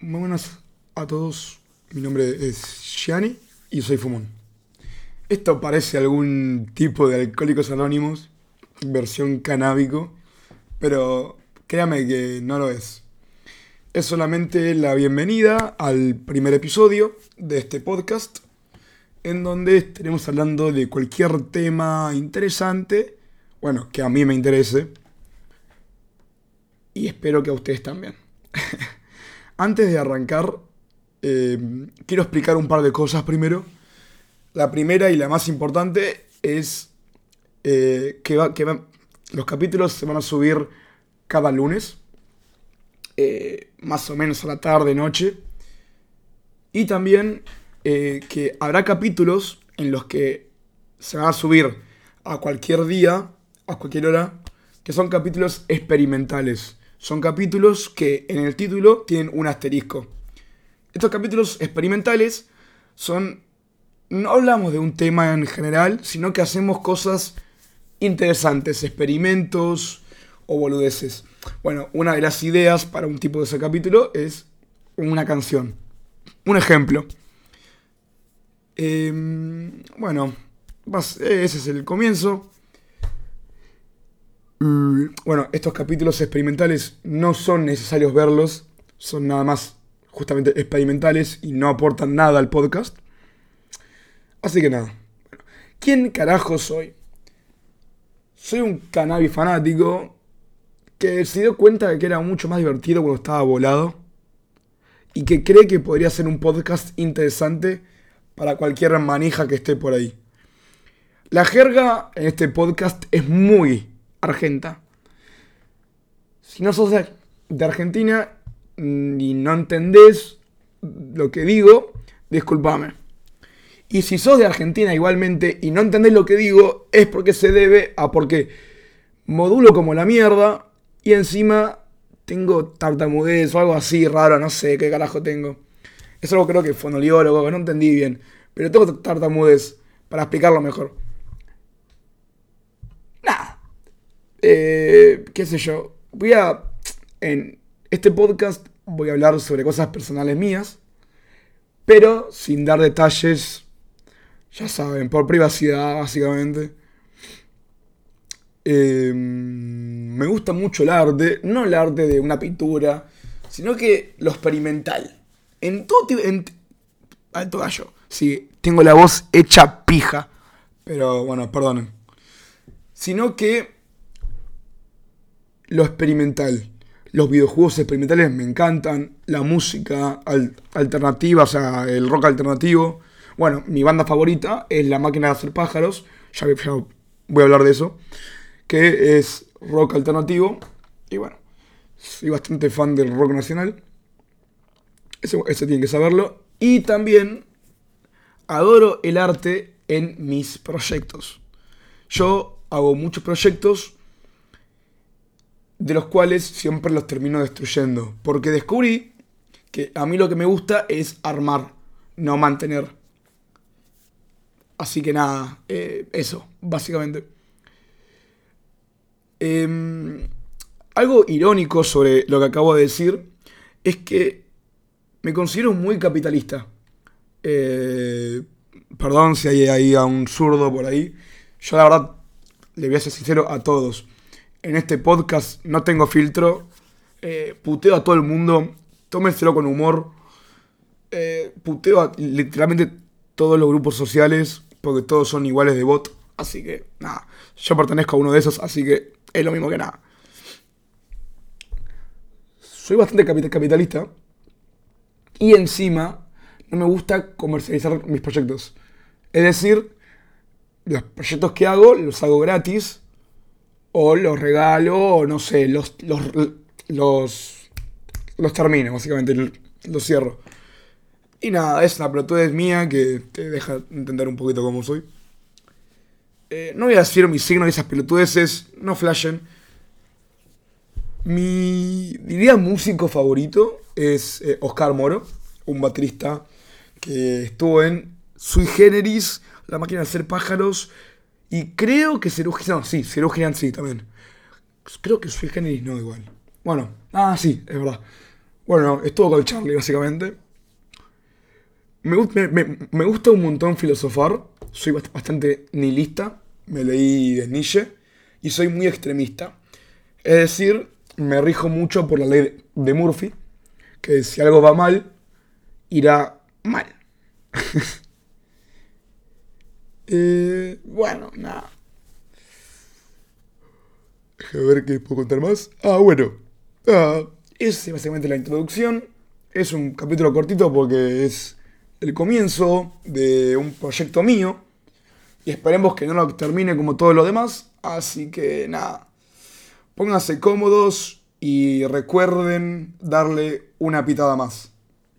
Muy buenas a todos. Mi nombre es Gianni y soy Fumón. Esto parece algún tipo de Alcohólicos Anónimos, versión canábico, pero créame que no lo es. Es solamente la bienvenida al primer episodio de este podcast, en donde estaremos hablando de cualquier tema interesante, bueno, que a mí me interese, y espero que a ustedes también. Antes de arrancar, eh, quiero explicar un par de cosas primero. La primera y la más importante es eh, que, los capítulos se van a subir cada lunes, eh, más o menos a la tarde, noche. Y también que habrá capítulos en los que se van a subir a cualquier día, a cualquier hora, que son capítulos experimentales. Son capítulos que en el título tienen un asterisco. Estos capítulos experimentales son... No hablamos de un tema en general, sino que hacemos cosas interesantes, experimentos o boludeces. Bueno, una de las ideas para un tipo de ese capítulo es una canción. Un ejemplo. Em, bueno, ese es el comienzo. Mm, bueno, estos capítulos experimentales no son necesarios verlos, son nada más justamente experimentales y no aportan nada al podcast. Así que nada. ¿Quién carajo soy? Soy un cannabis fanático que se dio cuenta de que era mucho más divertido cuando estaba volado y que cree que podría ser un podcast interesante para cualquier manija que esté por ahí. La jerga en este podcast es muy argenta. Si no sos de, Argentina mm, y no entendés lo que digo, discúlpame. Y si sos de Argentina igualmente y no entendés lo que digo, es porque se debe a porque modulo como la mierda y encima tengo tartamudez o algo así raro, no sé qué carajo tengo. Es algo creo que fonoliólogo, no entendí bien. Pero tengo tartamudez para explicarlo mejor. Eh, qué sé yo, voy a... En este podcast voy a hablar sobre cosas personales mías, pero sin dar detalles, ya saben, por privacidad básicamente. Em, me gusta mucho el arte, no el arte de una pintura, sino que lo experimental. En todo en, alto gallo. Sí, tengo la voz hecha pija. Pero bueno, perdonen. Sino que lo experimental. Los videojuegos experimentales me encantan, la música alternativa, o sea, el rock alternativo. Bueno, mi banda favorita es La Máquina de Hacer Pájaros, ya, voy a hablar de eso, que es rock alternativo. Y bueno, soy bastante fan del rock nacional. Eso, eso tienen que saberlo. Y también adoro el arte en mis proyectos. Yo hago muchos proyectos de los cuales siempre los termino destruyendo. Porque descubrí que a mí lo que me gusta es armar, no mantener. Así que nada, eh, eso, básicamente. Em, algo irónico sobre lo que acabo de decir es que me considero muy capitalista. Eh, perdón si hay ahí a un zurdo por ahí. Yo la verdad le voy a ser sincero a todos en este podcast no tengo filtro. Eh, puteo a todo el mundo. Tómenselo con humor. Eh, puteo a literalmente todos los grupos sociales. Porque todos son iguales de bot. Así que, nada. Yo pertenezco a uno de esos. Así que es lo mismo que nada. Soy bastante capitalista. Y encima, no me gusta comercializar mis proyectos. Es decir, los proyectos que hago los hago gratis o los regalo, o no sé, los, los, los, termino, básicamente, los cierro. Y nada, es una pelotudez mía que te deja entender un poquito cómo soy. Eh, no voy a decir mi signo de esas pelotudeces, no flashen. Mi, diría, músico favorito es eh, Oscar Moro, un baterista que estuvo en Sui Generis, La máquina de hacer pájaros, y creo que Serugian. No, sí, sí también. Creo que soy Generis no igual. Bueno, ah, sí, es verdad. Bueno, estuvo con Charlie, básicamente. Me, me- me- gusta un montón filosofar. Soy bast- bastante nihilista. Me leí de Nietzsche. Y soy muy extremista. Es decir, me rijo mucho por la ley de Murphy. Que si algo va mal, irá mal. Eh, bueno, nada. Déjame ver qué puedo contar más. Ah, bueno. Ah, es básicamente la introducción. Es un capítulo cortito porque es el comienzo de un proyecto mío. Y esperemos que no lo termine como todo lo demás. Así que nada. Pónganse cómodos y recuerden darle una pitada más.